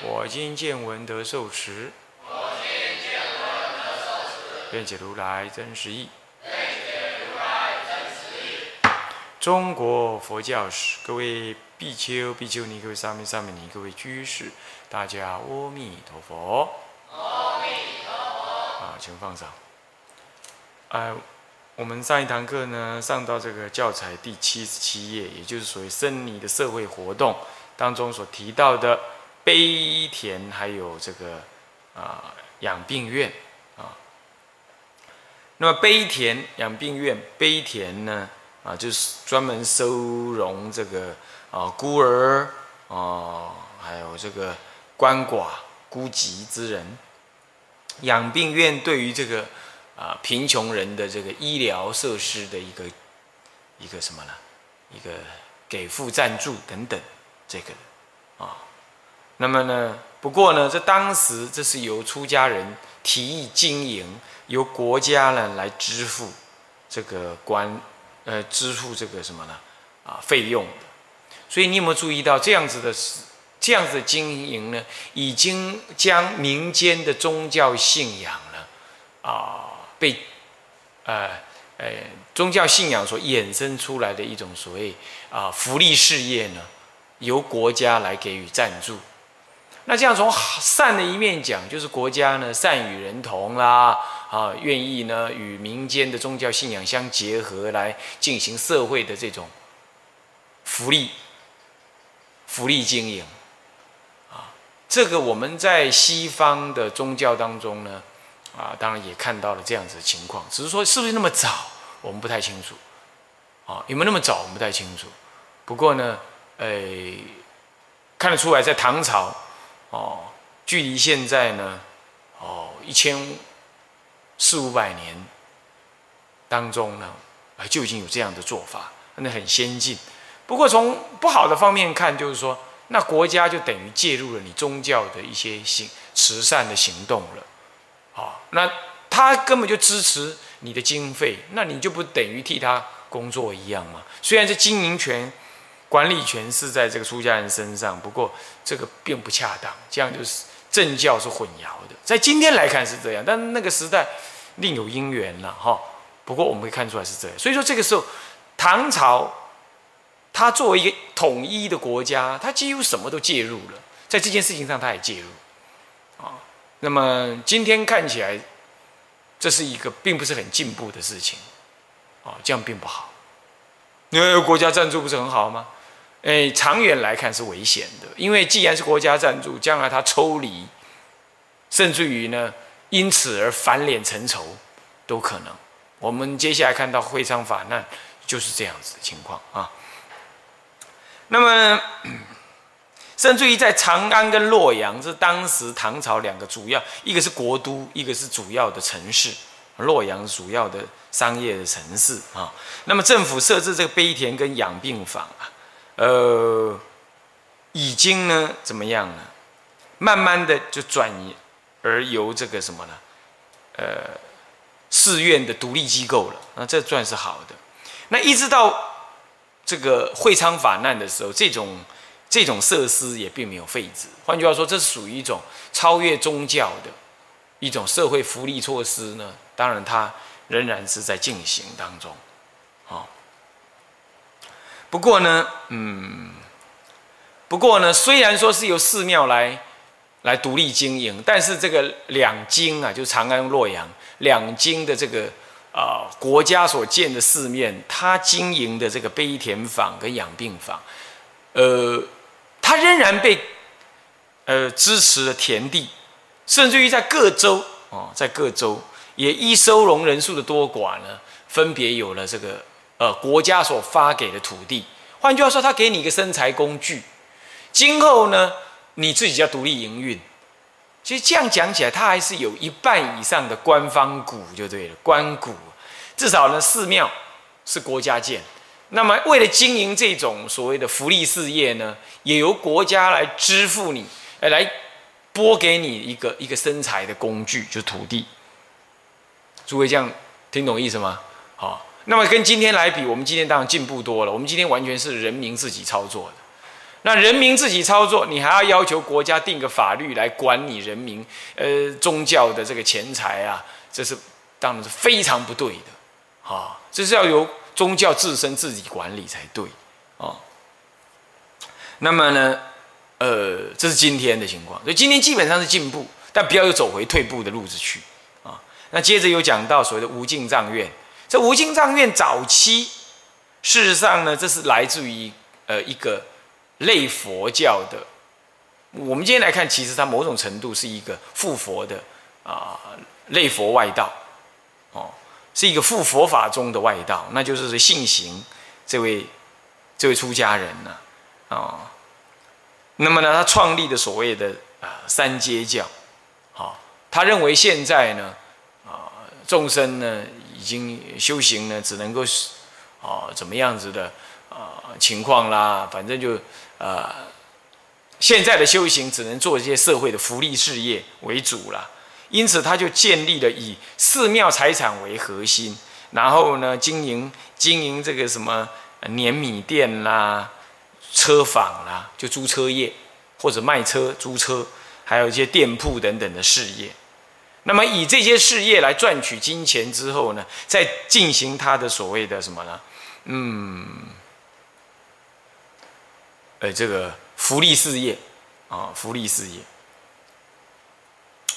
我今见闻得受持。我今见闻得受持愿解如来真实义。中国佛教史，各位比丘、比丘尼，各位上面、上面尼，各位居士，大家阿弥陀佛。阿弥陀佛。啊，请放上。哎，我们上一堂课呢，上到这个教材第七十七页，也就是所谓僧尼的社会活动当中所提到的悲田，还有这个啊养病院啊。那么悲田养病院，悲田呢？啊，就是专门收容这个啊孤儿啊，还有这个鳏寡孤疾之人。养病院对于这个啊贫穷人的这个医疗设施的一个一个什么呢？一个给付赞助等等，这个啊。那么呢，不过呢，这当时这是由出家人提议经营，由国家呢来支付这个官。呃，支付这个什么呢？啊，费用。所以你有没有注意到这样子的，这样子的经营呢？已经将民间的宗教信仰呢，啊，被呃呃宗教信仰所衍生出来的一种所谓啊福利事业呢，由国家来给予赞助。那这样从善的一面讲，就是国家呢善与人同啦。啊，愿意呢与民间的宗教信仰相结合，来进行社会的这种福利、福利经营。啊，这个我们在西方的宗教当中呢，啊，当然也看到了这样子的情况，只是说是不是那么早，我们不太清楚。啊，有没有那么早，我们不太清楚。不过呢，呃，看得出来，在唐朝，哦，距离现在呢，哦，一千。四五百年当中呢，啊，就已经有这样的做法，那很先进。不过从不好的方面看，就是说，那国家就等于介入了你宗教的一些行慈善的行动了，哦，那他根本就支持你的经费，那你就不等于替他工作一样吗？虽然这经营权、管理权是在这个出家人身上，不过这个并不恰当，这样就是政教是混淆的。在今天来看是这样，但那个时代。另有因缘了哈，不过我们可以看出来是这样。所以说这个时候，唐朝，它作为一个统一的国家，它几乎什么都介入了，在这件事情上它也介入，啊，那么今天看起来，这是一个并不是很进步的事情，啊，这样并不好。因为国家赞助不是很好吗？哎，长远来看是危险的，因为既然是国家赞助，将来它抽离，甚至于呢。因此而翻脸成仇，都可能。我们接下来看到会昌法难，就是这样子的情况啊。那么，甚至于在长安跟洛阳，是当时唐朝两个主要，一个是国都，一个是主要的城市。洛阳主要的商业的城市啊。那么政府设置这个碑田跟养病坊啊，呃，已经呢怎么样呢？慢慢的就转移。而由这个什么呢？呃，寺院的独立机构了，那这算是好的。那一直到这个会昌法难的时候，这种这种设施也并没有废止。换句话说，这是属于一种超越宗教的一种社会福利措施呢。当然，它仍然是在进行当中。哦，不过呢，嗯，不过呢，虽然说是由寺庙来。来独立经营，但是这个两京啊，就长安、洛阳两京的这个啊国家所建的寺面，它经营的这个悲田坊跟养病坊，呃，它仍然被呃支持的田地，甚至于在各州哦，在各州也依收容人数的多寡呢，分别有了这个呃国家所发给的土地。换句话说，他给你一个生财工具。今后呢，你自己要独立营运。其实这样讲起来，它还是有一半以上的官方股就对了，官股。至少呢，寺庙是国家建。那么为了经营这种所谓的福利事业呢，也由国家来支付你，来拨给你一个一个生财的工具，就土地。诸位这样听懂意思吗？好，那么跟今天来比，我们今天当然进步多了。我们今天完全是人民自己操作的。那人民自己操作，你还要要求国家定个法律来管理人民，呃，宗教的这个钱财啊，这是当然是非常不对的，啊，这是要由宗教自身自己管理才对，啊。那么呢，呃，这是今天的情况，所以今天基本上是进步，但不要又走回退步的路子去，啊。那接着又讲到所谓的无尽藏院，这无尽藏院早期，事实上呢，这是来自于呃一个。类佛教的，我们今天来看，其实它某种程度是一个附佛的啊，类佛外道，哦，是一个附佛法中的外道，那就是信行这位这位出家人呢，啊，那么呢，他创立的所谓的啊三阶教，好，他认为现在呢，啊众生呢已经修行呢，只能够是哦怎么样子的啊情况啦，反正就。呃，现在的修行只能做一些社会的福利事业为主了，因此他就建立了以寺庙财产为核心，然后呢经营经营这个什么碾米店啦、车坊啦，就租车业或者卖车租车，还有一些店铺等等的事业。那么以这些事业来赚取金钱之后呢，再进行他的所谓的什么呢？嗯。呃，这个福利事业，啊，福利事业，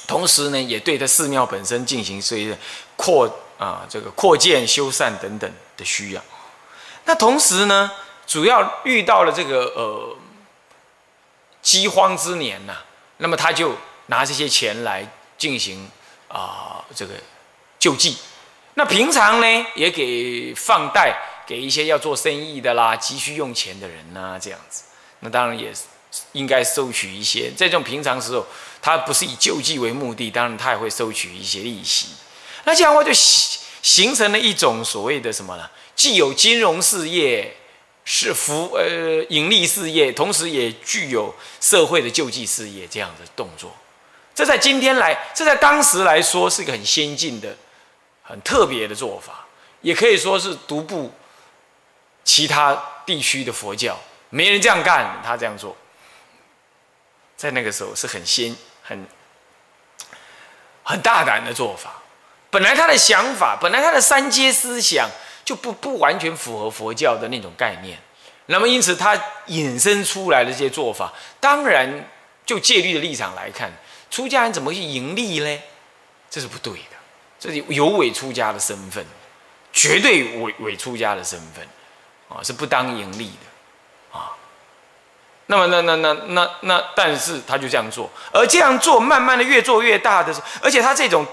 同时呢，也对他寺庙本身进行所谓的扩啊，这个扩建、修缮等等的需要。那同时呢，主要遇到了这个呃饥荒之年呐，那么他就拿这些钱来进行啊这个救济。那平常呢，也给放贷给一些要做生意的啦、急需用钱的人呐，这样子。那当然也应该收取一些，在这种平常时候，他不是以救济为目的，当然他也会收取一些利息。那这样的话就形形成了一种所谓的什么呢？既有金融事业是服呃盈利事业，同时也具有社会的救济事业这样的动作。这在今天来，这在当时来说是一个很先进的、很特别的做法，也可以说是独步其他地区的佛教。没人这样干，他这样做，在那个时候是很先、很很大胆的做法。本来他的想法，本来他的三阶思想就不不完全符合佛教的那种概念。那么因此他引申出来的这些做法，当然就戒律的立场来看，出家人怎么去盈利呢？这是不对的，这是有伪出家的身份，绝对伪伪出家的身份啊，是不当盈利的。啊那么，那那那那那，但是他就这样做，而这样做，慢慢的越做越大的时候，而且他这种，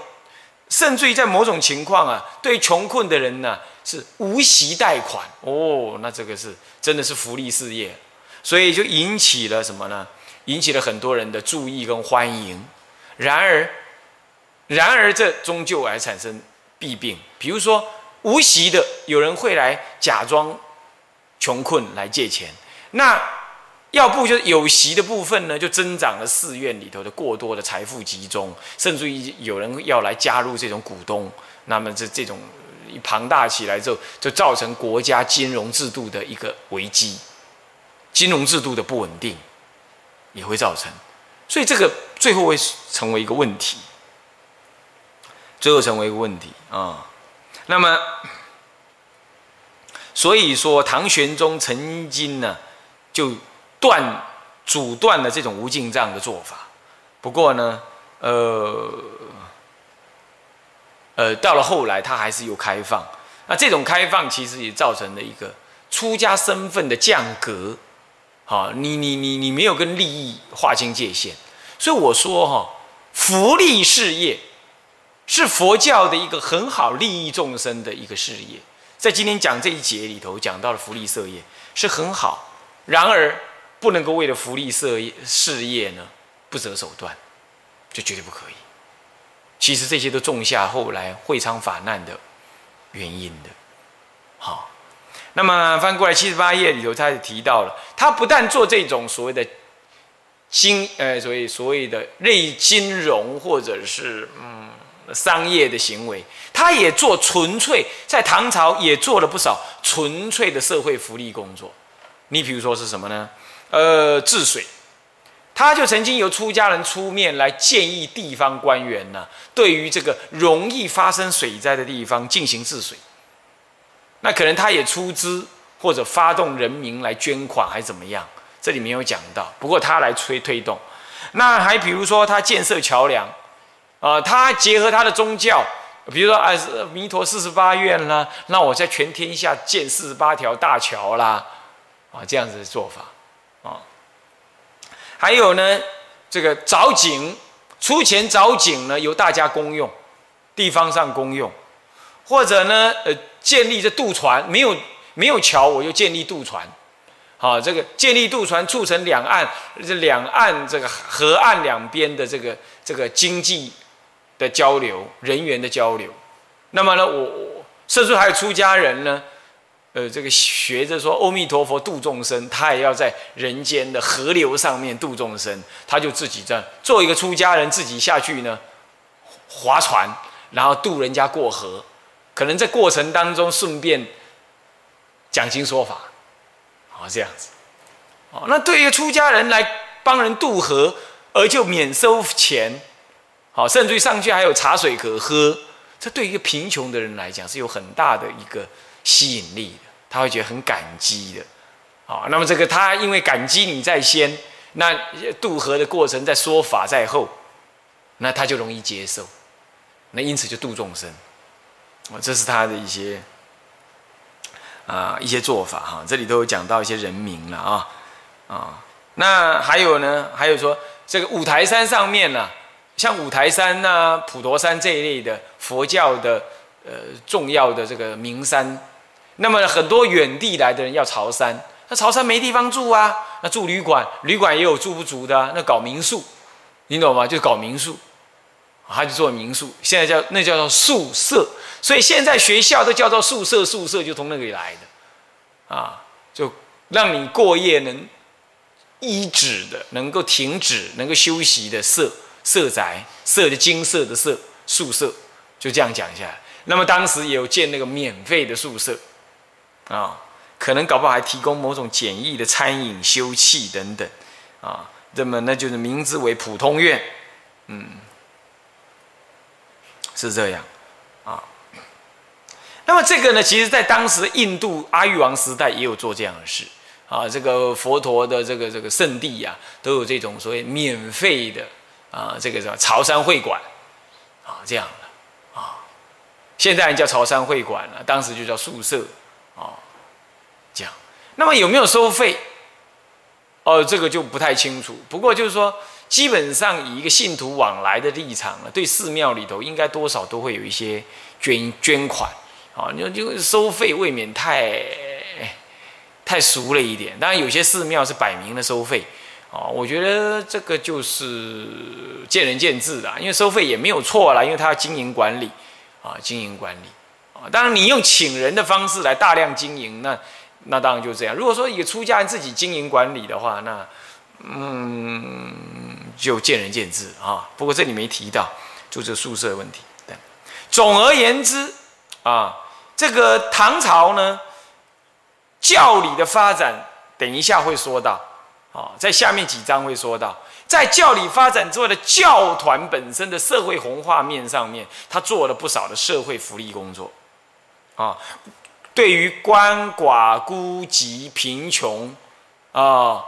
甚至于在某种情况啊，对穷困的人呢，是无息贷款哦，那这个是真的是福利事业，所以就引起了什么呢？引起了很多人的注意跟欢迎。然而，然而这终究还产生弊病，比如说无息的，有人会来假装穷困来借钱，那。要不就是有息的部分呢，就增长了寺院里头的过多的财富集中，甚至于有人要来加入这种股东，那么这这种一庞大起来之后，就造成国家金融制度的一个危机，金融制度的不稳定也会造成，所以这个最后会成为一个问题，最后成为一个问题啊。那么，所以说唐玄宗曾经呢，就。断阻断了这种无尽藏的做法，不过呢，呃，呃，到了后来，他还是有开放。那这种开放其实也造成了一个出家身份的降格。好，你你你你没有跟利益划清界限，所以我说哈，福利事业是佛教的一个很好利益众生的一个事业。在今天讲这一节里头讲到了福利事业是很好，然而。不能够为了福利事业事业呢不择手段，就绝对不可以。其实这些都种下后来会昌法难的原因的。好，那么翻过来七十八页里头，他也提到了，他不但做这种所谓的金，呃，所谓所谓的类金融或者是嗯商业的行为，他也做纯粹在唐朝也做了不少纯粹的社会福利工作。你比如说是什么呢？呃，治水，他就曾经由出家人出面来建议地方官员呢，对于这个容易发生水灾的地方进行治水。那可能他也出资或者发动人民来捐款，还怎么样？这里没有讲到。不过他来推推动。那还比如说他建设桥梁，啊，他结合他的宗教，比如说啊，弥陀四十八愿啦，那我在全天下建四十八条大桥啦，啊，这样子的做法。啊，还有呢，这个凿井，出钱凿井呢，由大家公用，地方上公用，或者呢，呃，建立这渡船，没有没有桥，我就建立渡船，好，这个建立渡船，促成两岸这两岸这个河岸两边的这个这个经济的交流，人员的交流。那么呢，我我甚至还有出家人呢。呃，这个学着说阿弥陀佛度众生，他也要在人间的河流上面度众生，他就自己这样做一个出家人，自己下去呢划船，然后渡人家过河，可能在过程当中顺便讲经说法，好这样子，哦，那对于出家人来帮人渡河，而就免收钱，好，甚至于上去还有茶水可喝，这对于一个贫穷的人来讲是有很大的一个。吸引力的，他会觉得很感激的，好，那么这个他因为感激你在先，那渡河的过程在说法在后，那他就容易接受，那因此就度众生，这是他的一些啊一些做法哈，这里都有讲到一些人名了啊啊，那还有呢，还有说这个五台山上面呢，像五台山呐、普陀山这一类的佛教的呃重要的这个名山。那么很多远地来的人要朝山，那朝山没地方住啊，那住旅馆，旅馆也有住不足的，那搞民宿，你懂吗？就搞民宿，他就做民宿，现在叫那叫做宿舍，所以现在学校都叫做宿舍，宿舍就从那里来的，啊，就让你过夜能医止的，能够停止，能够休息的舍舍宅，舍的金色的舍宿舍，就这样讲下来。那么当时也有建那个免费的宿舍。啊，可能搞不好还提供某种简易的餐饮、休憩等等，啊，那么那就是名字为普通院，嗯，是这样，啊，那么这个呢，其实在当时印度阿育王时代也有做这样的事，啊，这个佛陀的这个这个圣地呀，都有这种所谓免费的啊，这个叫潮山会馆，啊，这样的，啊，现在叫潮山会馆了，当时就叫宿舍。啊，这样，那么有没有收费？哦，这个就不太清楚。不过就是说，基本上以一个信徒往来的立场呢，对寺庙里头应该多少都会有一些捐捐款。啊，你说就收费未免太太俗了一点。当然，有些寺庙是摆明了收费。哦，我觉得这个就是见仁见智的，因为收费也没有错啦，因为他要经营管理啊，经营管理啊。当然，你用请人的方式来大量经营，那那当然就这样。如果说一个出家人自己经营管理的话，那嗯，就见仁见智啊。不过这里没提到住这宿舍问题。对，总而言之啊，这个唐朝呢，教理的发展，等一下会说到啊，在下面几章会说到，在教理发展之外的教团本身的社会红化面上面，他做了不少的社会福利工作。啊，对于鳏寡孤疾贫穷啊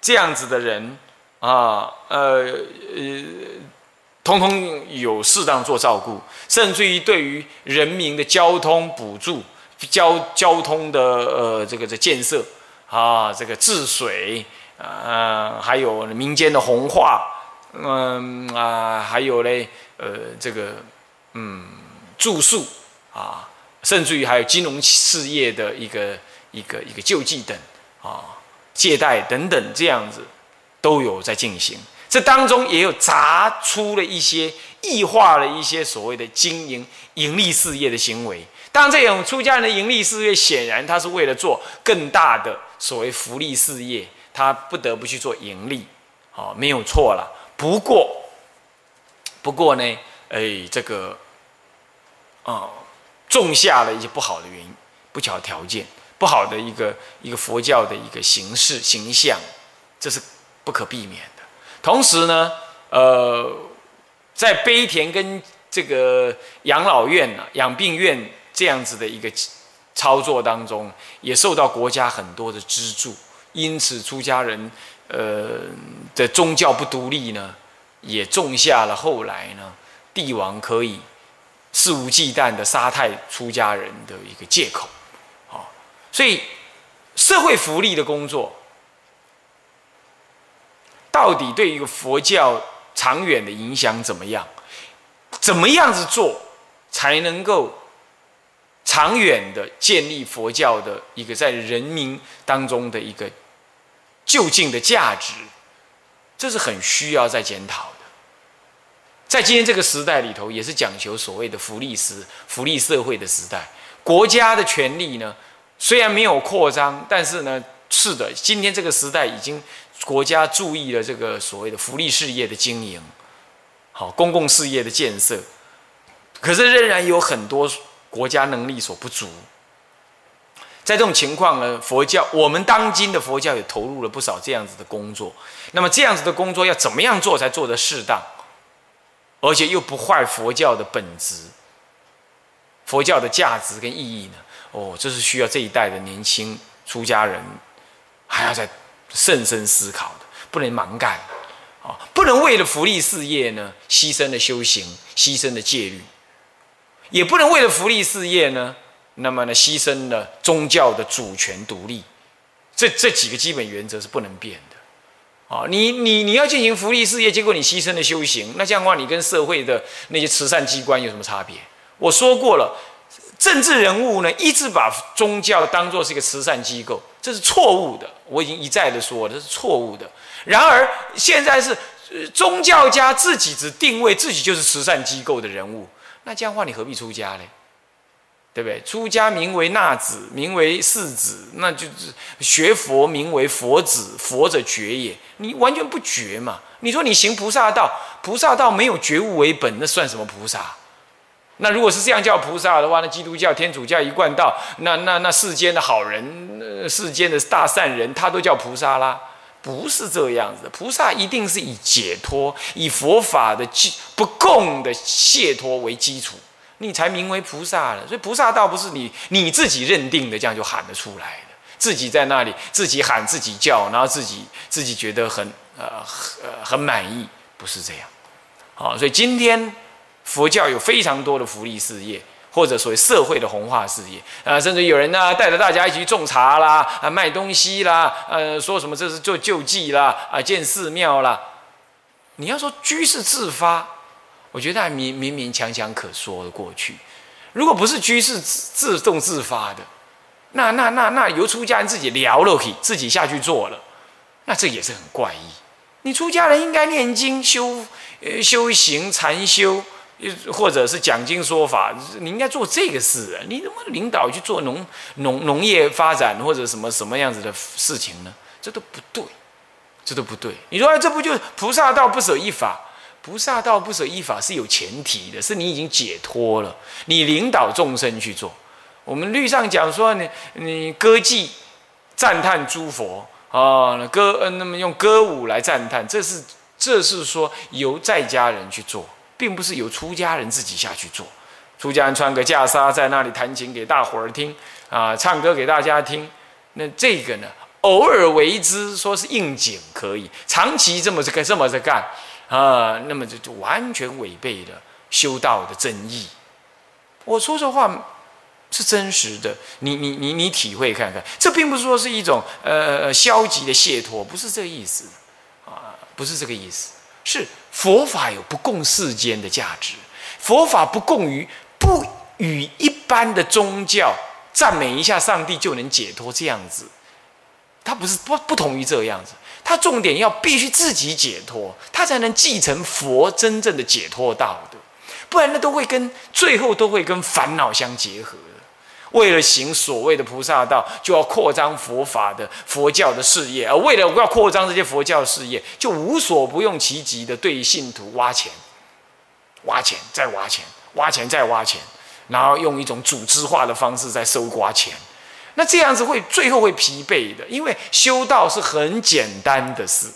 这样子的人啊，呃呃，通通有适当做照顾，甚至于对于人民的交通补助、交交通的呃这个的建设啊，这个治水啊，还有民间的红化，嗯啊，还有嘞呃这个嗯住宿啊。甚至于还有金融事业的一个一个一个救济等啊，借贷等等这样子都有在进行。这当中也有砸出了一些异化了一些所谓的经营盈利事业的行为。当然，这种出家人的盈利事业，显然他是为了做更大的所谓福利事业，他不得不去做盈利，好，没有错了。不过，不过呢，哎，这个啊，种下了一些不好的原因、不巧条件、不好的一个一个佛教的一个形式形象，这是不可避免的。同时呢，呃，在碑田跟这个养老院啊、养病院这样子的一个操作当中，也受到国家很多的资助，因此出家人呃的宗教不独立呢，也种下了后来呢帝王可以肆无忌惮的杀害出家人的一个借口，啊，所以社会福利的工作。到底对一个佛教长远的影响怎么样？怎么样子做才能够长远的建立佛教的一个在人民当中的一个就近的价值？这是很需要再检讨的。在今天这个时代里头，也是讲求所谓的福利时、福利社会的时代。国家的权力呢，虽然没有扩张，但是呢，是的，今天这个时代已经。国家注意了这个所谓的福利事业的经营，好公共事业的建设，可是仍然有很多国家能力所不足。在这种情况呢，佛教我们当今的佛教也投入了不少这样子的工作。那么这样子的工作要怎么样做才做得适当，而且又不坏佛教的本质、佛教的价值跟意义呢？哦，这是需要这一代的年轻出家人还要在。慎深思考的，不能盲干，啊，不能为了福利事业呢，牺牲了修行，牺牲了戒律，也不能为了福利事业呢，那么呢，牺牲了宗教的主权独立，这这几个基本原则是不能变的，啊，你你你要进行福利事业，结果你牺牲了修行，那这样的话，你跟社会的那些慈善机关有什么差别？我说过了。政治人物呢，一直把宗教当作是一个慈善机构，这是错误的。我已经一再的说，这是错误的。然而，现在是宗教家自己只定位自己就是慈善机构的人物，那这样的话，你何必出家呢？对不对？出家名为纳子，名为世子，那就是学佛名为佛子，佛者觉也。你完全不觉嘛？你说你行菩萨道，菩萨道没有觉悟为本，那算什么菩萨？那如果是这样叫菩萨的话，那基督教、天主教一贯道，那那那世间的好人、世间的大善人，他都叫菩萨啦？不是这样子的，菩萨一定是以解脱、以佛法的基不共的解脱为基础，你才名为菩萨了。所以菩萨道不是你你自己认定的，这样就喊得出来的，自己在那里自己喊自己叫，然后自己自己觉得很呃很很满意，不是这样。好，所以今天。佛教有非常多的福利事业，或者所谓社会的红化事业啊，甚至有人呢带着大家一起种茶啦，啊卖东西啦，呃说什么这是做救济啦，啊建寺庙啦。你要说居士自发，我觉得还勉勉勉强强可说得过去。如果不是居士自自动自发的，那那那那由出家人自己聊了可以，自己下去做了，那这也是很怪异。你出家人应该念经修呃修行禅修。或者是讲经说法，你应该做这个事啊！你怎么领导去做农农农业发展或者什么什么样子的事情呢？这都不对，这都不对。你说这不就菩萨道不舍一法？菩萨道不舍一法是有前提的，是你已经解脱了，你领导众生去做。我们律上讲说，你你歌妓赞叹诸佛啊，歌嗯那么用歌舞来赞叹，这是这是说由在家人去做。并不是由出家人自己下去做，出家人穿个袈裟在那里弹琴给大伙儿听啊，唱歌给大家听。那这个呢，偶尔为之，说是应景可以，长期这么这这么着干啊，那么就就完全违背了修道的真意。我说这话是真实的，你你你你体会看看，这并不是说是一种呃消极的解脱，不是这个意思啊，不是这个意思。是佛法有不共世间的价值，佛法不共于不与一般的宗教赞美一下上帝就能解脱这样子，他不是不不同于这样子，他重点要必须自己解脱，他才能继承佛真正的解脱道的，不然那都会跟最后都会跟烦恼相结合。为了行所谓的菩萨道，就要扩张佛法的佛教的事业；而为了要扩张这些佛教事业，就无所不用其极的对信徒挖钱、挖钱再挖钱、挖钱再挖钱，然后用一种组织化的方式在收刮钱。那这样子会最后会疲惫的，因为修道是很简单的事，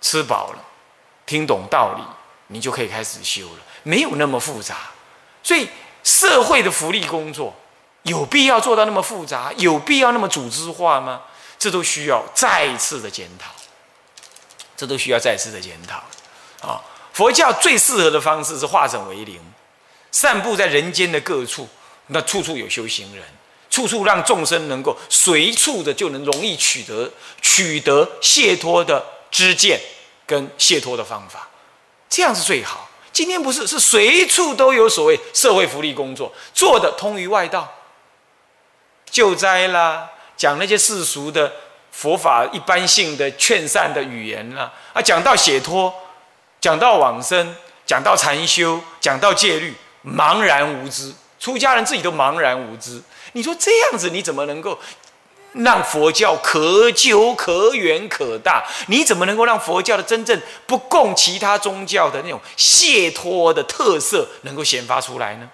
吃饱了，听懂道理，你就可以开始修了，没有那么复杂。所以社会的福利工作。有必要做到那么复杂？有必要那么组织化吗？这都需要再次的检讨。这都需要再次的检讨。啊，佛教最适合的方式是化整为零，散布在人间的各处，那处处有修行人，处处让众生能够随处的就能容易取得取得解脱的知见跟解脱的方法，这样是最好。今天不是是随处都有所谓社会福利工作做的通于外道。救灾啦，讲那些世俗的佛法一般性的劝善的语言啦，啊，讲到解脱，讲到往生，讲到禅修，讲到戒律，茫然无知，出家人自己都茫然无知。你说这样子，你怎么能够让佛教可久可远可大？你怎么能够让佛教的真正不共其他宗教的那种解脱的特色能够显发出来呢？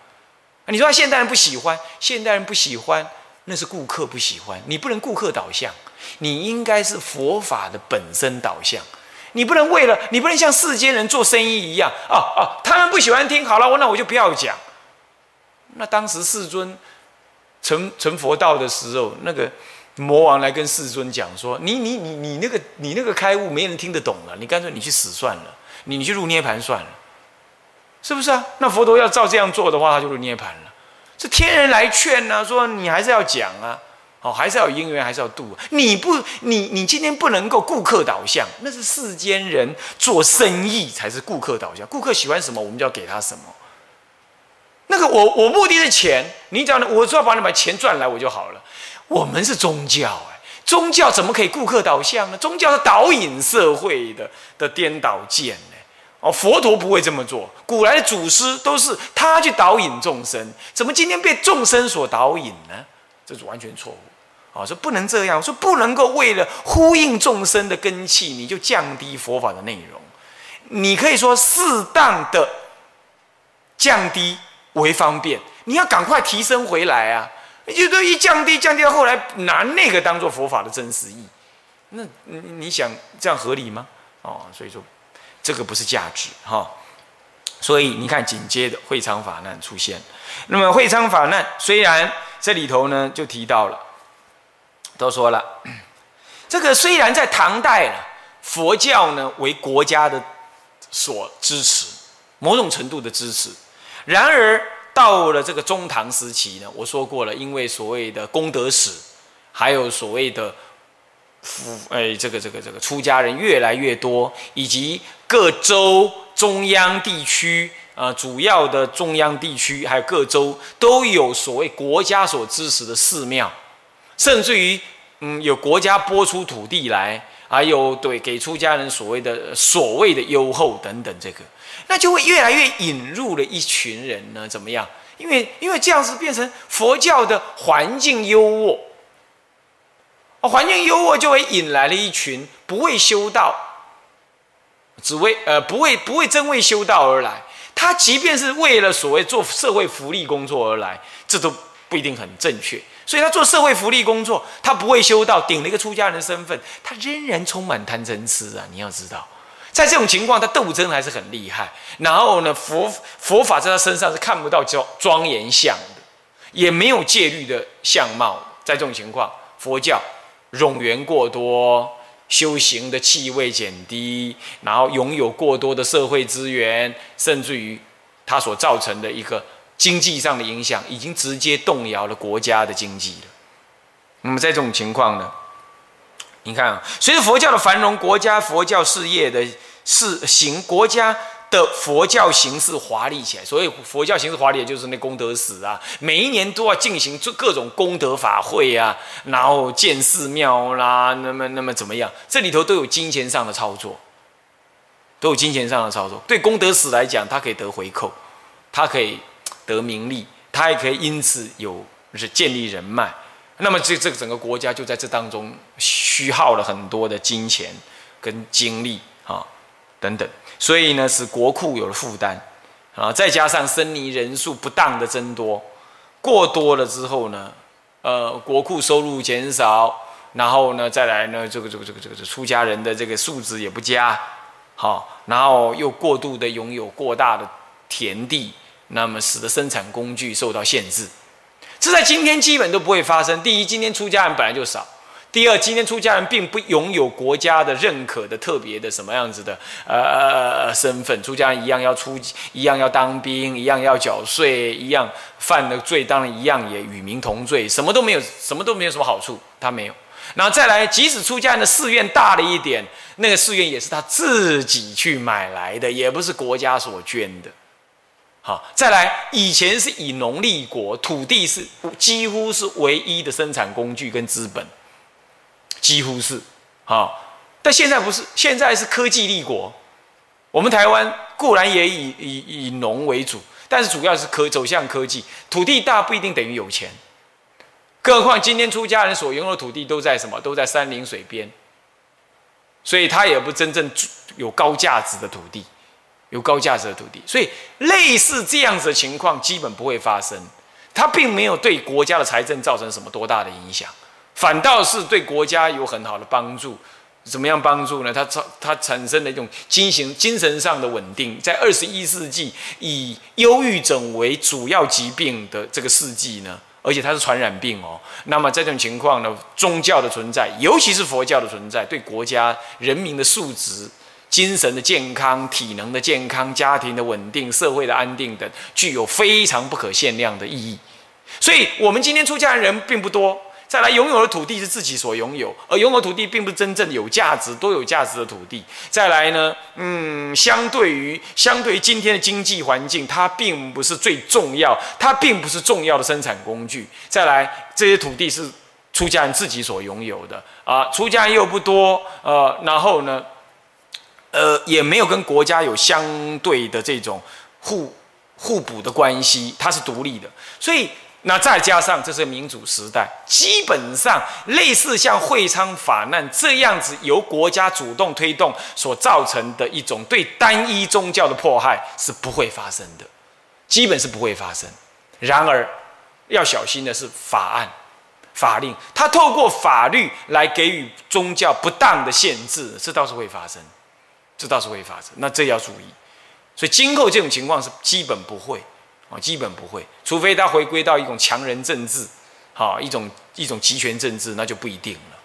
你说现代人不喜欢，现代人不喜欢。那是顾客不喜欢，你不能顾客导向，你应该是佛法的本身导向。你不能为了你不能像世间人做生意一样啊啊！他们不喜欢听，好了，我那我就不要讲。那当时世尊成成佛道的时候，那个魔王来跟世尊讲说：“你你你你那个你那个开悟没人听得懂了，你干脆你去死算了，你你去入涅盘算了，是不是啊？那佛陀要照这样做的话，他就入涅盘了。”是天人来劝呢，说你还是要讲啊，哦，还是要有因缘，还是要度。你不，你你今天不能够顾客导向，那是世间人做生意才是顾客导向。顾客喜欢什么，我们就要给他什么。那个我我目的是钱，你讲的，我只要把你把钱赚来我就好了。我们是宗教，哎，宗教怎么可以顾客导向呢？宗教是导引社会的的颠倒见。哦，佛陀不会这么做。古来的祖师都是他去导引众生，怎么今天被众生所导引呢？这是完全错误。哦，说不能这样，说不能够为了呼应众生的根器，你就降低佛法的内容。你可以说适当的降低为方便，你要赶快提升回来啊！就都一降低，降低到后来拿那个当做佛法的真实意，那你你想这样合理吗？哦，所以说。这个不是价值哈，所以你看紧接着会昌法难出现。那么会昌法难虽然这里头呢就提到了，都说了，这个虽然在唐代呢，佛教呢为国家的所支持，某种程度的支持。然而到了这个中唐时期呢，我说过了，因为所谓的功德史，还有所谓的。夫哎，这个这个这个出家人越来越多，以及各州中央地区啊，主要的中央地区还有各州都有所谓国家所支持的寺庙，甚至于嗯，有国家拨出土地来，还有对给出家人所谓的所谓的优厚等等，这个那就会越来越引入了一群人呢？怎么样？因为因为这样子变成佛教的环境优渥。环境优渥就会引来了一群不为修道，只为呃不为不为真为修道而来。他即便是为了所谓做社会福利工作而来，这都不一定很正确。所以他做社会福利工作，他不会修道，顶了一个出家人的身份，他仍然充满贪嗔痴啊！你要知道，在这种情况，他斗争还是很厉害。然后呢，佛佛法在他身上是看不到庄庄严相的，也没有戒律的相貌。在这种情况，佛教。冗员过多，修行的气味减低，然后拥有过多的社会资源，甚至于它所造成的一个经济上的影响，已经直接动摇了国家的经济了。那么在这种情况呢，你看啊，随着佛教的繁荣，国家佛教事业的事行，国家的佛教形式华丽起来。所以佛教形式华丽，就是那功德史啊，每一年都要进行各各种功德法会啊，然后建寺庙啦，那么那么怎么样？这里头都有金钱上的操作，都有金钱上的操作。对功德史来讲，它可以得回扣，它可以得名利，它也可以因此有是建立人脉。那么这这个整个国家就在这当中虚耗了很多的金钱跟精力啊等等，所以呢使国库有了负担啊，再加上僧尼人数不当的增多，过多了之后呢，呃国库收入减少，然后呢再来呢这个这个这个这个出家人的这个素质也不佳，好，然后又过度的拥有过大的田地，那么使得生产工具受到限制。这在今天基本都不会发生。第一，今天出家人本来就少；第二，今天出家人并不拥有国家的认可的特别的什么样子的呃身份。出家人一样要出，一样要当兵，一样要缴税，一样犯的罪当然一样也与民同罪，什么都没有，什么都没有什么好处，他没有。然后再来，即使出家人的寺院大了一点，那个寺院也是他自己去买来的，也不是国家所捐的。好，再来，以前是以农立国，土地是几乎是唯一的生产工具跟资本，几乎是，好，但现在不是，现在是科技立国。我们台湾固然也以以以农为主，但是主要是科走向科技，土地大不一定等于有钱，更何况今天出家人所拥有的土地都在什么？都在山林水边，所以他也不真正有高价值的土地。有高价值的土地，所以类似这样子的情况基本不会发生。它并没有对国家的财政造成什么多大的影响，反倒是对国家有很好的帮助。怎么样帮助呢？它它它产生的一种精神精神上的稳定。在二十一世纪以忧郁症为主要疾病的这个世纪呢，而且它是传染病哦。那么这种情况呢，宗教的存在，尤其是佛教的存在，对国家人民的素质。精神的健康、体能的健康、家庭的稳定、社会的安定等，具有非常不可限量的意义。所以，我们今天出家人并不多。再来，拥有的土地是自己所拥有，而拥有土地并不是真正有价值、多有价值的土地。再来呢，嗯，相对于相对于今天的经济环境，它并不是最重要，它并不是重要的生产工具。再来，这些土地是出家人自己所拥有的啊，出家人又不多，呃，然后呢？呃，也没有跟国家有相对的这种互互补的关系，它是独立的。所以，那再加上这是民主时代，基本上类似像会昌法难这样子由国家主动推动所造成的一种对单一宗教的迫害是不会发生的，基本是不会发生。然而，要小心的是法案、法令，它透过法律来给予宗教不当的限制，这倒是会发生。这倒是会发生，那这要注意。所以今后这种情况是基本不会啊，基本不会，除非他回归到一种强人政治，好一种一种集权政治，那就不一定了，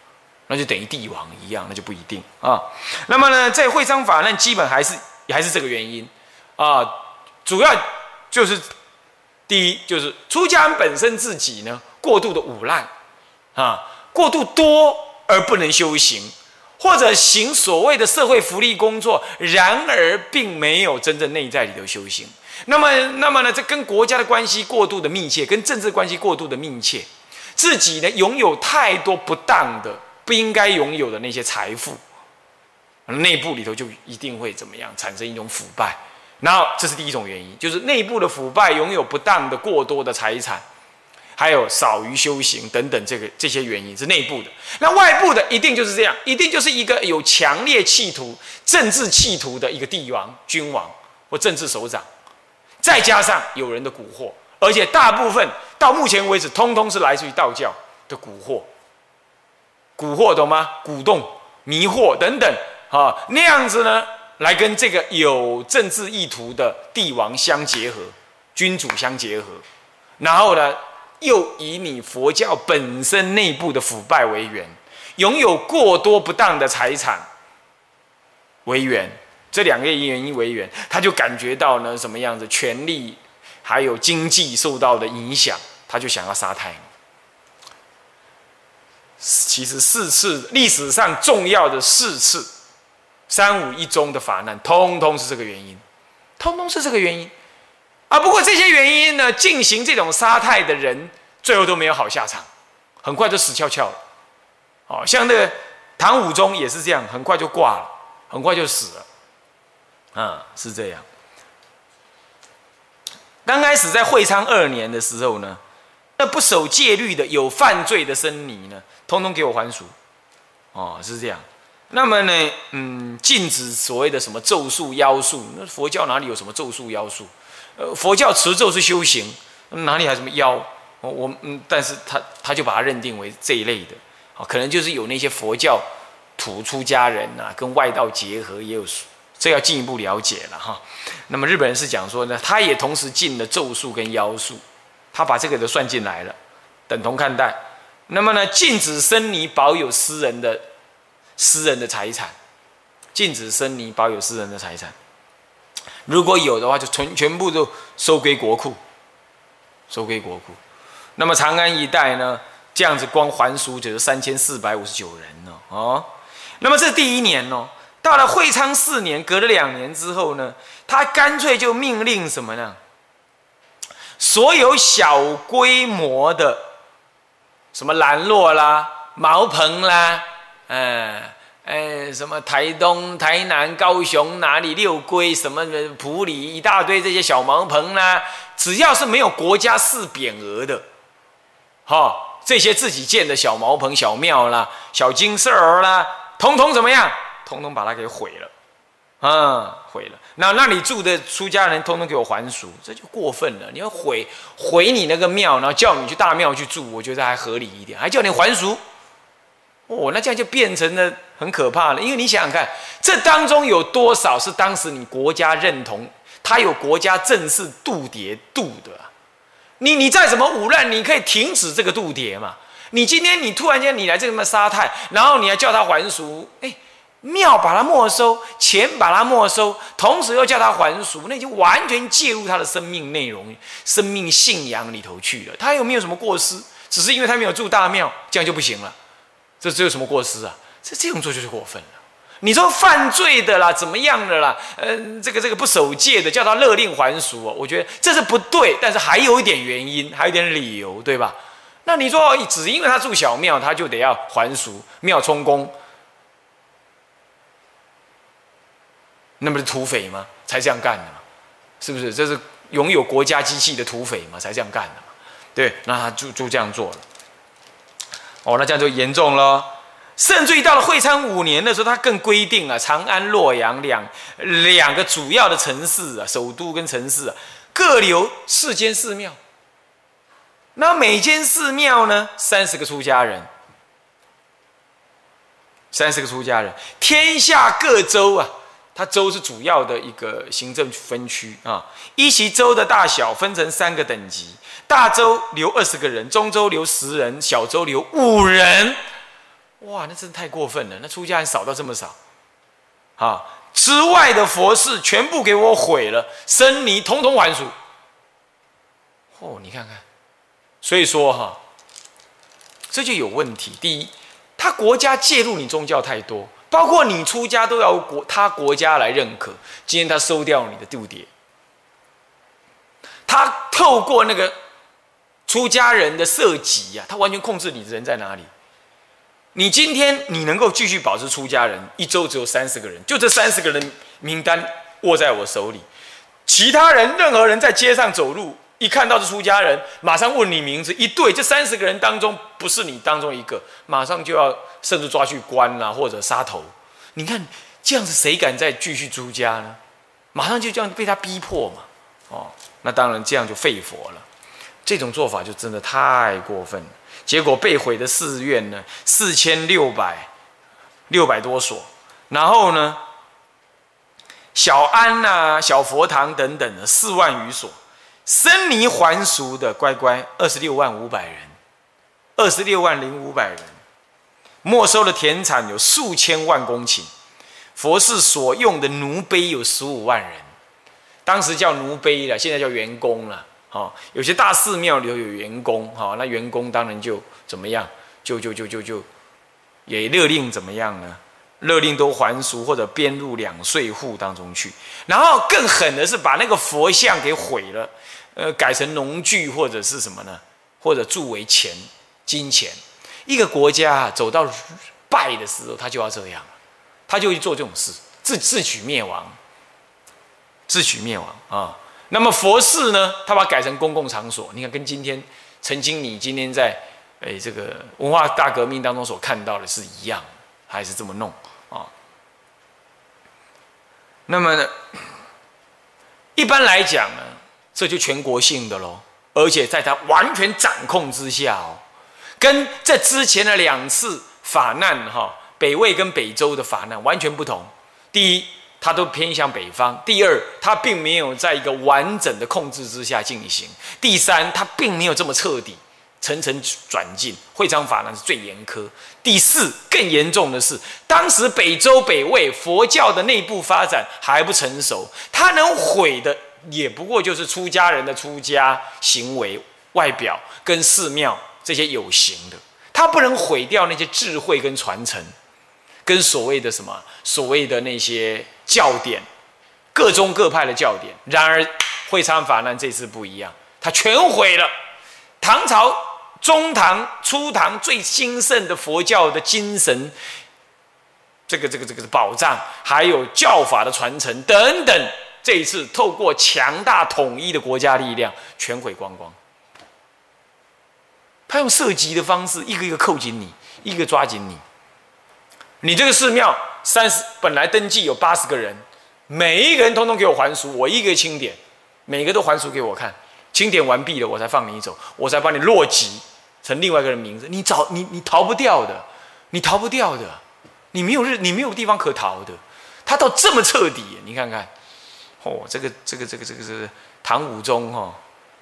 那就等于帝王一样，那就不一定啊。那么呢，在会商法那基本还是还是这个原因啊，主要就是第一就是出家人本身自己呢过度的腐烂啊，过度多而不能修行。或者行所谓的社会福利工作，然而并没有真正内在里头修行。那么，那么呢？这跟国家的关系过度的密切，跟政治关系过度的密切，自己呢拥有太多不当的、不应该拥有的那些财富，内部里头就一定会怎么样，产生一种腐败。然后，这是第一种原因，就是内部的腐败，拥有不当的过多的财产。还有少于修行等等，这个这些原因是内部的。那外部的一定就是这样，一定就是一个有强烈企图、政治企图的一个帝王、君王或政治首长，再加上有人的蛊惑，而且大部分到目前为止，通通是来自于道教的蛊惑。蛊惑懂吗？鼓动、迷惑等等，啊，那样子呢，来跟这个有政治意图的帝王相结合，君主相结合，然后呢？又以你佛教本身内部的腐败为源，拥有过多不当的财产为源，这两个原因为原，他就感觉到呢什么样子，权力还有经济受到的影响，他就想要杀太。其实四次历史上重要的四次三五一中的法难，通通是这个原因，通通是这个原因。啊，不过这些原因呢，进行这种杀害的人，最后都没有好下场，很快就死翘翘了。哦，像那个唐武宗也是这样，很快就挂了，很快就死了。啊，是这样。刚开始在会昌二年的时候呢，那不守戒律的、有犯罪的僧尼呢，通通给我还俗。哦，是这样。那么呢，嗯，禁止所谓的什么咒术、妖术，那佛教哪里有什么咒术、妖术？呃，佛教持咒是修行，哪里还有什么妖？我我嗯，但是他他就把它认定为这一类的，啊，可能就是有那些佛教土出家人呐，跟外道结合，也有这要进一步了解了哈。那么日本人是讲说呢，他也同时禁了咒术跟妖术，他把这个都算进来了，等同看待。那么呢，禁止僧尼保有私人的。私人的财产，禁止僧尼保有私人的财产。如果有的话，就全全部都收归国库，收归国库。那么长安一带呢，这样子光还俗就是三千四百五十九人呢，哦。那么这第一年哦。到了会昌四年，隔了两年之后呢，他干脆就命令什么呢？所有小规模的，什么兰洛啦、茅棚啦。哎哎，什么台东、台南、高雄哪里六龟什么普里一大堆这些小茅棚啦，只要是没有国家赐匾额的，哈，这些自己建的小茅棚、小庙啦、小金色儿啦，通通怎么样？通通把它给毁了，啊，毁了。那那里住的出家人，通通给我还俗，这就过分了。你要毁毁你那个庙，然后叫你去大庙去住，我觉得还合理一点，还叫你还俗。哦，那这样就变成了很可怕了。因为你想想看，这当中有多少是当时你国家认同，他有国家正式度牒度的？你你再怎么污烂，你可以停止这个度牒嘛？你今天你突然间你来这么杀害，然后你还叫他还俗？哎，庙把他没收，钱把他没收，同时又叫他还俗，那就完全介入他的生命内容、生命信仰里头去了。他又没有什么过失？只是因为他没有住大庙，这样就不行了。这这有什么过失啊？这这种做就是过分了。你说犯罪的啦，怎么样的啦？嗯，这个这个不守戒的，叫他勒令还俗，我觉得这是不对。但是还有一点原因，还有一点理由，对吧？那你说只因为他住小庙，他就得要还俗，庙充公，那不是土匪吗？才这样干的嘛？是不是？这是拥有国家机器的土匪嘛？才这样干的嘛？对，那他就就这样做了。哦，那这样就严重了，甚至于到了会昌五年的时候，他更规定啊，长安、洛阳两两个主要的城市啊，首都跟城市啊，各留四间寺庙。那每间寺庙呢，三十个出家人，三十个出家人，天下各州啊，它州是主要的一个行政分区啊，一其州的大小分成三个等级。大洲留二十个人，中州留十人，小州留五人。哇，那真的太过分了！那出家人少到这么少，啊，之外的佛寺全部给我毁了，僧尼统统还俗。哦，你看看，所以说哈，这就有问题。第一，他国家介入你宗教太多，包括你出家都要国他国家来认可。今天他收掉你的度牒，他透过那个。出家人的设计呀，他完全控制你的人在哪里。你今天你能够继续保持出家人，一周只有三十个人，就这三十个人名单握在我手里。其他人任何人在街上走路，一看到是出家人，马上问你名字，一对这三十个人当中不是你当中一个，马上就要甚至抓去关啦，或者杀头。你看这样子，谁敢再继续出家呢？马上就这样被他逼迫嘛。哦，那当然这样就废佛了。这种做法就真的太过分了。结果被毁的寺院呢，四千六百六百多所，然后呢，小庵呐、小佛堂等等的四万余所，僧尼还俗的乖乖二十六万五百人，二十六万零五百人，没收的田产有数千万公顷，佛寺所用的奴婢有十五万人，当时叫奴婢了，现在叫员工了。哦，有些大寺庙里有员工，哈，那员工当然就怎么样，就就就就就也勒令怎么样呢？勒令都还俗或者编入两税户当中去。然后更狠的是把那个佛像给毁了，呃，改成农具或者是什么呢？或者铸为钱、金钱。一个国家走到败的时候，他就要这样，他就会做这种事，自自取灭亡，自取灭亡啊。那么佛寺呢？他把它改成公共场所。你看，跟今天曾经你今天在诶这个文化大革命当中所看到的是一样，还是这么弄啊？那么呢，一般来讲呢，这就全国性的喽，而且在他完全掌控之下哦，跟这之前的两次法难哈，北魏跟北周的法难完全不同。第一。它都偏向北方。第二，它并没有在一个完整的控制之下进行。第三，它并没有这么彻底，层层转进。会昌法难是最严苛。第四，更严重的是，当时北周北魏佛教的内部发展还不成熟，它能毁的也不过就是出家人的出家行为、外表跟寺庙这些有形的，它不能毁掉那些智慧跟传承。跟所谓的什么所谓的那些教典，各宗各派的教典，然而会昌法难这次不一样，他全毁了。唐朝中唐初唐最兴盛的佛教的精神，这个这个这个是宝藏，还有教法的传承等等，这一次透过强大统一的国家力量，全毁光光。他用射击的方式，一个一个扣紧你，一个抓紧你。你这个寺庙三十本来登记有八十个人，每一个人通通给我还俗，我一个清点，每个都还俗给我看，清点完毕了我才放你走，我才把你落籍成另外一个人名字，你找你你逃不掉的，你逃不掉的，你没有日你没有地方可逃的，他到这么彻底，你看看，哦，这个这个这个这个是唐武宗哈，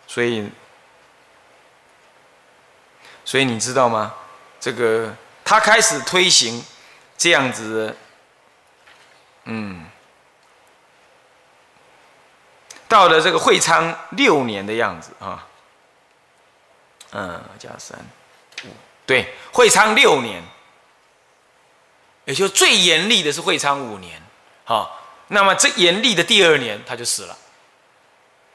所以所以你知道吗？这个他开始推行。这样子，嗯，到了这个会昌六年的样子啊，嗯，加三五，对，会昌六年，也就最严厉的是会昌五年，好，那么这严厉的第二年他就死了，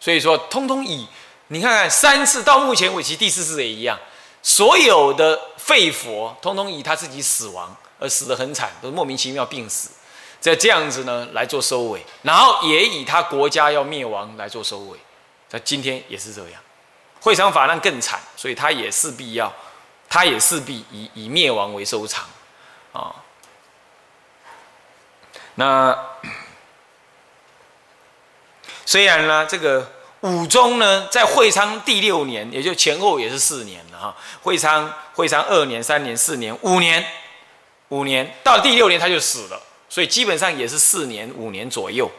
所以说，通通以你看看三次到目前为止，第四次也一样，所有的废佛，通通以他自己死亡。而死得很惨，都莫名其妙病死，在这样子呢来做收尾，然后也以他国家要灭亡来做收尾，在今天也是这样，会场法难更惨，所以他也势必要，他也势必以以灭亡为收场，啊，那虽然呢这个武宗呢在会昌第六年，也就前后也是四年了哈，会昌会昌二年、三年、四年、五年。五年到第六年他就死了，所以基本上也是四年五年左右，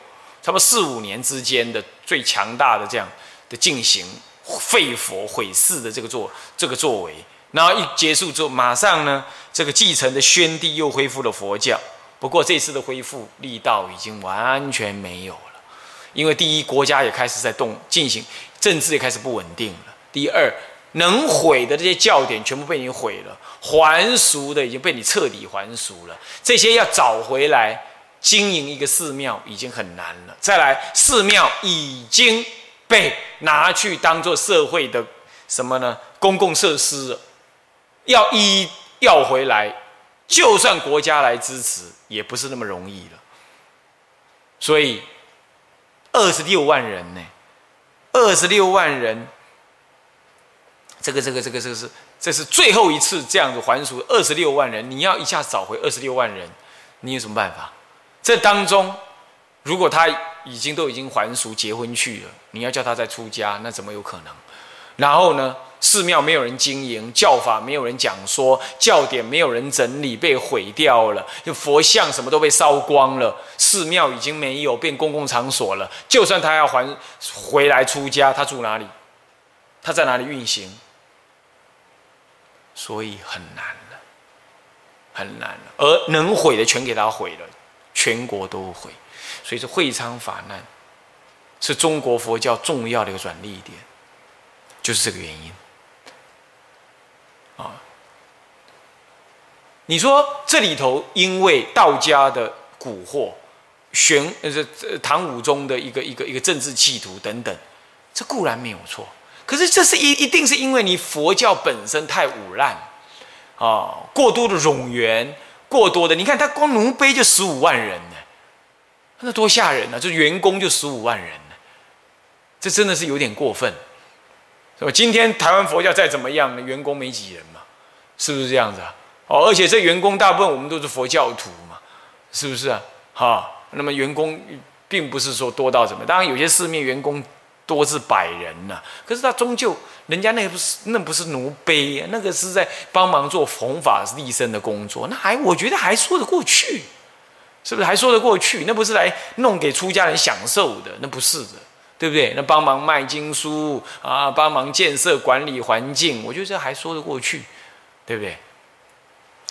差不多四五年之间的最强大的这样的进行废佛毁寺的这个作这个作为，然后一结束之后，马上呢这个继承的宣帝又恢复了佛教，不过这次的恢复力道已经完全没有了，因为第一国家也开始在动进行政治也开始不稳定了，第二。能毁的这些教典全部被你毁了，还俗的已经被你彻底还俗了。这些要找回来经营一个寺庙已经很难了。再来，寺庙已经被拿去当做社会的什么呢？公共设施了，要一要回来，就算国家来支持，也不是那么容易了。所以，二十六万人呢，二十六万人。这个这个这个这个是这是最后一次这样子还俗二十六万人，你要一下找回二十六万人，你有什么办法？这当中，如果他已经都已经还俗结婚去了，你要叫他再出家，那怎么有可能？然后呢，寺庙没有人经营，教法没有人讲说，教典没有人整理，被毁掉了，就佛像什么都被烧光了，寺庙已经没有变公共场所了。就算他要还回来出家，他住哪里？他在哪里运行？所以很难了，很难了。而能毁的全给他毁了，全国都毁。所以说，会昌法难是中国佛教重要的一个转捩点，就是这个原因。啊，你说这里头因为道家的蛊惑，玄呃这唐武宗的一个一个一个政治企图等等，这固然没有错。可是这是一一定是因为你佛教本身太污烂啊，过多的冗员，过多的，你看他光奴婢就十五万人呢，那多吓人啊！这员工就十五万人呢，这真的是有点过分，是吧？今天台湾佛教再怎么样，员工没几人嘛，是不是这样子啊？哦，而且这员工大部分我们都是佛教徒嘛，是不是啊？哈，那么员工并不是说多到什么，当然有些寺庙员工。多至百人呐，可是他终究，人家那个不是那不是奴婢，那个是在帮忙做弘法立身的工作，那还我觉得还说得过去，是不是还说得过去？那不是来弄给出家人享受的，那不是的，对不对？那帮忙卖经书啊，帮忙建设管理环境，我觉得这还说得过去，对不对？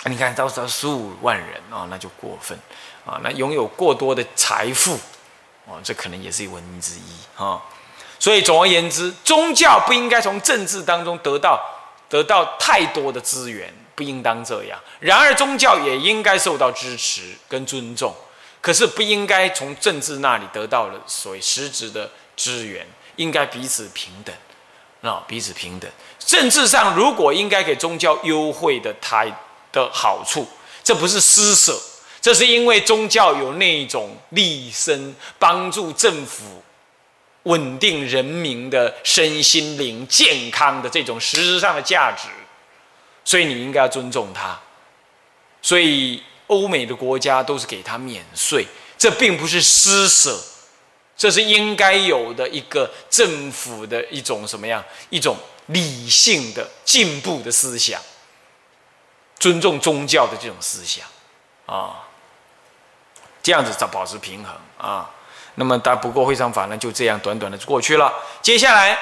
你看到时候十五万人啊，那就过分啊，那拥有过多的财富哦，这可能也是原因之一啊。所以，总而言之，宗教不应该从政治当中得到得到太多的资源，不应当这样。然而，宗教也应该受到支持跟尊重，可是不应该从政治那里得到了所谓实质的资源，应该彼此平等，啊，彼此平等。政治上如果应该给宗教优惠的台的好处，这不是施舍，这是因为宗教有那种立身帮助政府。稳定人民的身心灵健康的这种实质上的价值，所以你应该要尊重他。所以欧美的国家都是给他免税，这并不是施舍，这是应该有的一个政府的一种什么样一种理性的进步的思想，尊重宗教的这种思想啊，这样子才保持平衡啊。那么，大不过会上法呢，就这样短短的过去了。接下来，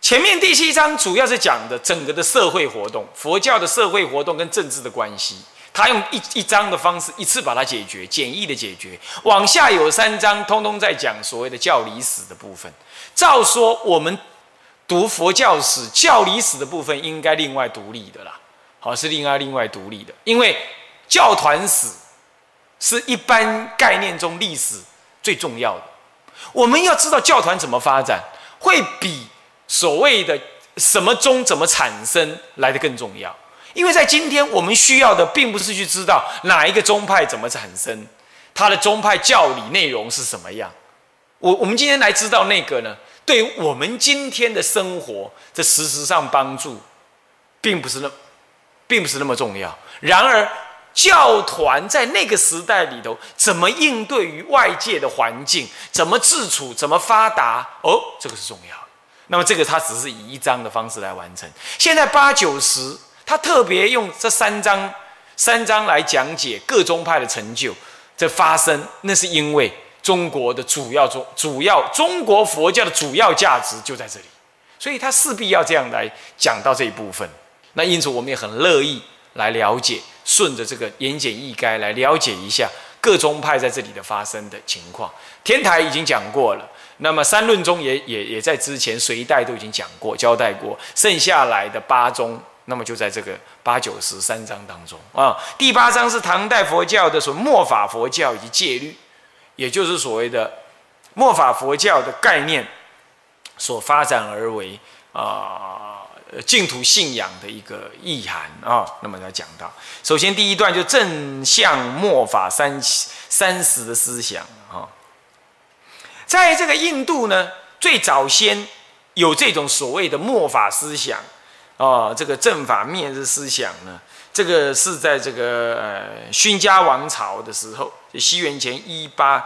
前面第七章主要是讲的整个的社会活动，佛教的社会活动跟政治的关系。他用一一章的方式，一次把它解决，简易的解决。往下有三章，通通在讲所谓的教理史的部分。照说，我们读佛教史、教理史的部分应该另外独立的啦，好，是另外另外独立的，因为教团史是一般概念中历史。最重要的，我们要知道教团怎么发展，会比所谓的什么宗怎么产生来的更重要。因为在今天，我们需要的并不是去知道哪一个宗派怎么产生，它的宗派教理内容是什么样。我我们今天来知道那个呢，对于我们今天的生活，这事实上帮助，并不是那，并不是那么重要。然而。教团在那个时代里头，怎么应对于外界的环境？怎么自处？怎么发达？哦，这个是重要。那么这个它只是以一章的方式来完成。现在八九十，他特别用这三章，三章来讲解各宗派的成就。这发生，那是因为中国的主要宗主要中国佛教的主要价值就在这里，所以他势必要这样来讲到这一部分。那因此，我们也很乐意来了解。顺着这个言简意赅来了解一下各宗派在这里的发生的情况。天台已经讲过了，那么三论中也也也在之前隋代都已经讲过交代过，剩下来的八宗，那么就在这个八九十三章当中啊。第八章是唐代佛教的所末法佛教以及戒律，也就是所谓的末法佛教的概念所发展而为啊。净土信仰的一个意涵啊，那么来讲到，首先第一段就正向末法三三十的思想啊，在这个印度呢，最早先有这种所谓的末法思想啊，这个正法灭日思想呢，这个是在这个呃勋家王朝的时候，就西元前一八。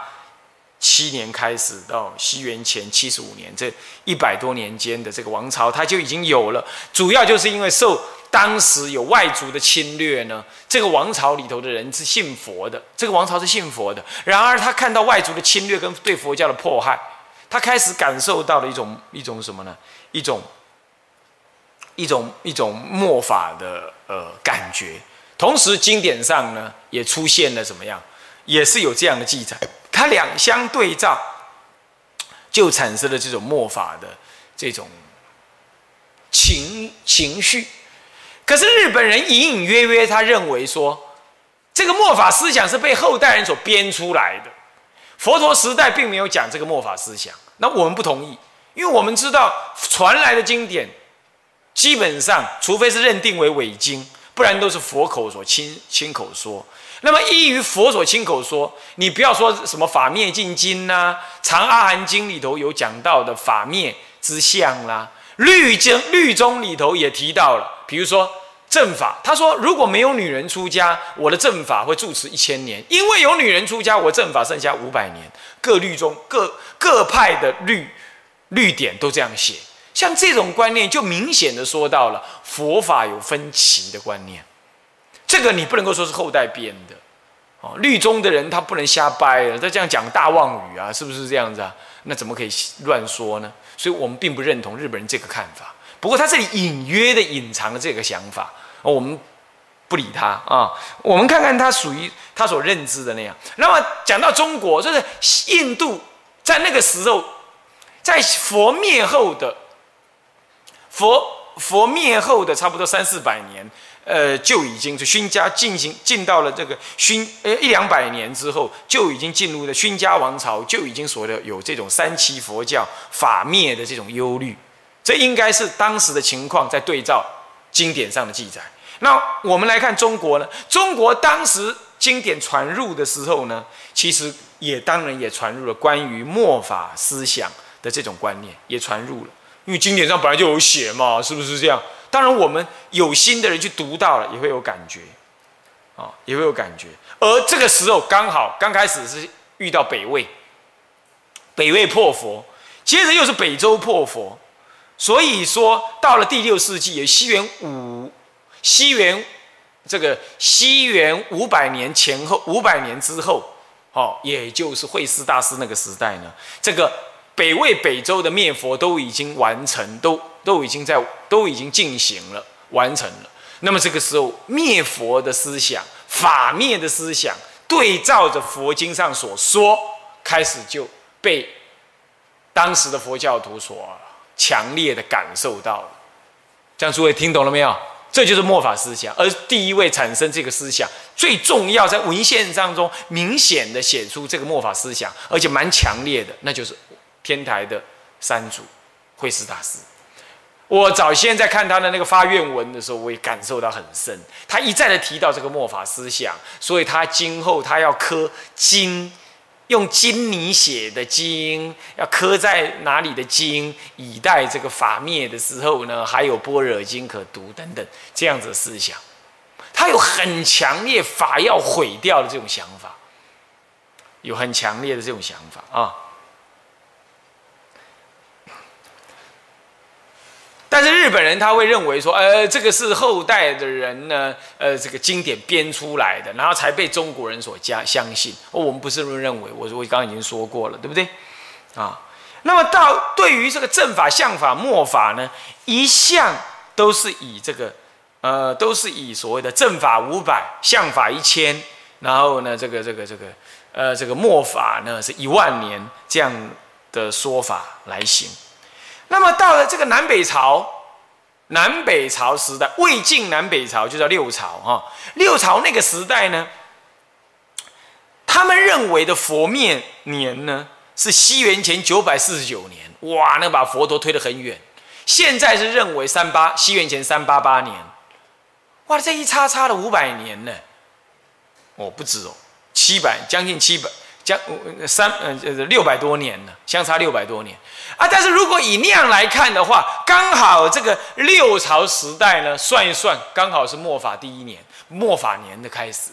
七年开始到西元前七十五年，这一百多年间的这个王朝，它就已经有了。主要就是因为受当时有外族的侵略呢，这个王朝里头的人是信佛的，这个王朝是信佛的。然而他看到外族的侵略跟对佛教的迫害，他开始感受到了一种一种什么呢？一种一种一种末法的呃感觉。同时经典上呢也出现了怎么样？也是有这样的记载。它两相对照，就产生了这种末法的这种情情绪。可是日本人隐隐约约他认为说，这个末法思想是被后代人所编出来的，佛陀时代并没有讲这个末法思想。那我们不同意，因为我们知道传来的经典，基本上除非是认定为伪经，不然都是佛口所亲亲口说。那么依于佛所亲口说，你不要说什么法灭尽经呐，长阿含经里头有讲到的法灭之相啦，律经律宗里头也提到了，比如说正法，他说如果没有女人出家，我的正法会住持一千年；因为有女人出家，我正法剩下五百年。各律宗各各派的律律典都这样写，像这种观念就明显的说到了佛法有分歧的观念。这个你不能够说是后代编的，哦，律宗的人他不能瞎掰了，他这样讲大妄语啊，是不是这样子啊？那怎么可以乱说呢？所以我们并不认同日本人这个看法。不过他这里隐约的隐藏了这个想法，我们不理他啊。我们看看他属于他所认知的那样。那么讲到中国，就是印度在那个时候，在佛灭后的佛佛灭后的差不多三四百年。呃，就已经是勋家进行进到了这个勋呃一两百年之后，就已经进入了勋家王朝，就已经所谓的有这种三期佛教法灭的这种忧虑，这应该是当时的情况在对照经典上的记载。那我们来看中国呢？中国当时经典传入的时候呢，其实也当然也传入了关于末法思想的这种观念，也传入了，因为经典上本来就有写嘛，是不是这样？当然，我们有心的人去读到了，也会有感觉，啊，也会有感觉。而这个时候刚好刚开始是遇到北魏，北魏破佛，接着又是北周破佛，所以说到了第六世纪，也西元五西元这个西元五百年前后，五百年之后，哦，也就是慧思大师那个时代呢，这个北魏、北周的灭佛都已经完成，都。都已经在都已经进行了完成了，那么这个时候灭佛的思想、法灭的思想，对照着佛经上所说，开始就被当时的佛教徒所强烈的感受到了。这样诸位听懂了没有？这就是末法思想，而第一位产生这个思想，最重要在文献当中明显的写出这个末法思想，而且蛮强烈的，那就是天台的三祖慧师大师。我早先在看他的那个发愿文的时候，我也感受到很深。他一再的提到这个末法思想，所以他今后他要刻经，用金泥写的经，要刻在哪里的经，以待这个法灭的时候呢，还有般若经可读等等这样子思想。他有很强烈法要毁掉的这种想法，有很强烈的这种想法啊。但是日本人他会认为说，呃，这个是后代的人呢，呃，这个经典编出来的，然后才被中国人所加相信。哦我们不是这么认为，我我刚刚已经说过了，对不对？啊，那么到对于这个正法、相法、末法呢，一向都是以这个，呃，都是以所谓的正法五百，相法一千，然后呢，这个这个这个，呃，这个末法呢是一万年这样的说法来行。那么到了这个南北朝，南北朝时代，魏晋南北朝就叫六朝哈。六朝那个时代呢，他们认为的佛灭年呢是西元前九百四十九年，哇，那把佛陀推得很远。现在是认为三八西元前三八八年，哇，这一差差了五百年呢。哦，不止哦，七百将近七百。将三嗯呃六百多年了，相差六百多年啊！但是如果以量来看的话，刚好这个六朝时代呢，算一算，刚好是末法第一年，末法年的开始，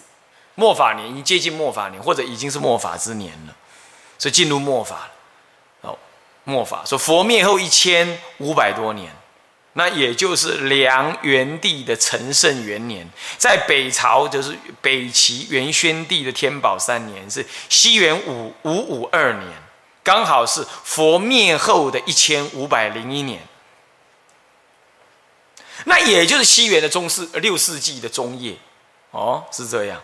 末法年已经接近末法年，或者已经是末法之年了，所以进入末法了。哦，末法说佛灭后一千五百多年。那也就是梁元帝的承圣元年，在北朝就是北齐元宣帝的天宝三年，是西元五五五二年，刚好是佛灭后的一千五百零一年。那也就是西元的中世六世纪的中叶，哦，是这样。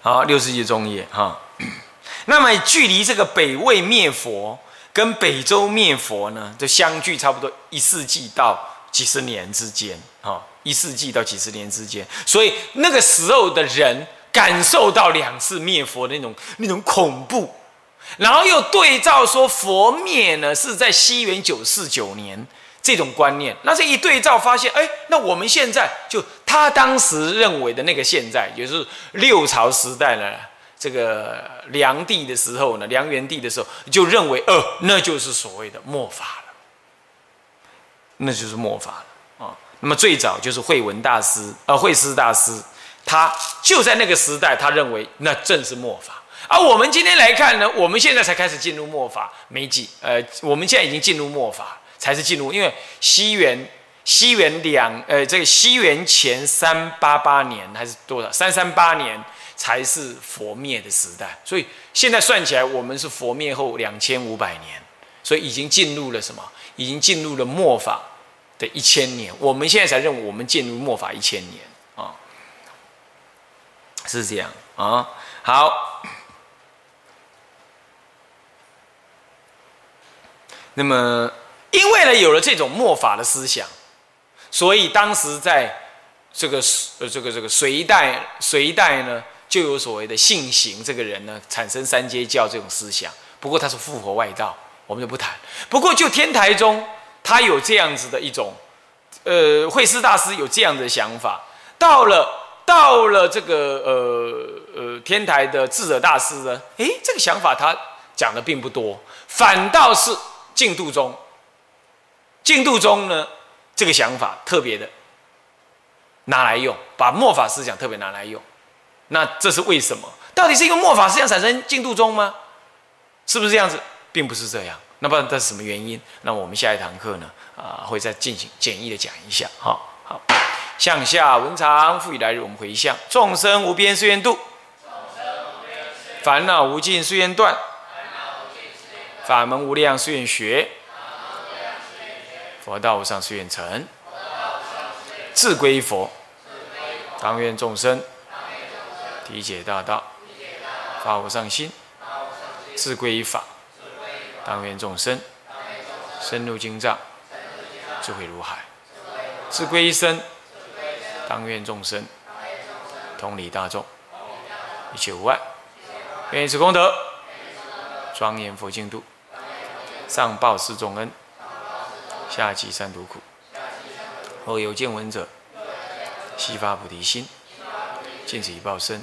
好，六世纪中叶哈。那么距离这个北魏灭佛跟北周灭佛呢，就相距差不多一世纪到几十年之间，哈，一世纪到几十年之间，所以那个时候的人感受到两次灭佛的那种那种恐怖，然后又对照说佛灭呢是在西元九四九年这种观念，那这一对照发现，哎，那我们现在就他当时认为的那个现在，也就是六朝时代呢。这个梁帝的时候呢，梁元帝的时候就认为，呃，那就是所谓的末法了，那就是末法了啊。那么最早就是慧文大师，呃，慧思大师，他就在那个时代，他认为那正是末法。而我们今天来看呢，我们现在才开始进入末法，没几，呃，我们现在已经进入末法，才是进入，因为西元西元两，呃，这个西元前三八八年还是多少？三三八年。才是佛灭的时代，所以现在算起来，我们是佛灭后两千五百年，所以已经进入了什么？已经进入了末法的一千年。我们现在才认为我们进入末法一千年啊，是这样啊。好，那么因为呢有了这种末法的思想，所以当时在这个呃这个这个隋代隋代呢。就有所谓的信行这个人呢，产生三阶教这种思想。不过他是复活外道，我们就不谈。不过就天台中，他有这样子的一种，呃，慧思大师有这样的想法。到了到了这个呃呃天台的智者大师呢，诶，这个想法他讲的并不多，反倒是净度中，净度中呢这个想法特别的拿来用，把末法思想特别拿来用。那这是为什么？到底是一个末法思想产生进度中吗？是不是这样子？并不是这样。那不然这是什么原因？那我们下一堂课呢？啊，会再进行简易的讲一下。好，好，向下文长，复以来日我们回向：众生无边誓愿度，烦恼无尽誓愿断，法门无量誓愿学，佛道无上誓愿成，自归佛，当愿众生。理解大道，发无上心，自归依法，当愿众生深入经藏，智慧如海；自归一生，当愿众生同理大众，一切无碍。愿以此功德，庄严佛净土，上报四重恩，下济三途苦。若有见闻者，悉发菩提心，尽此一报身。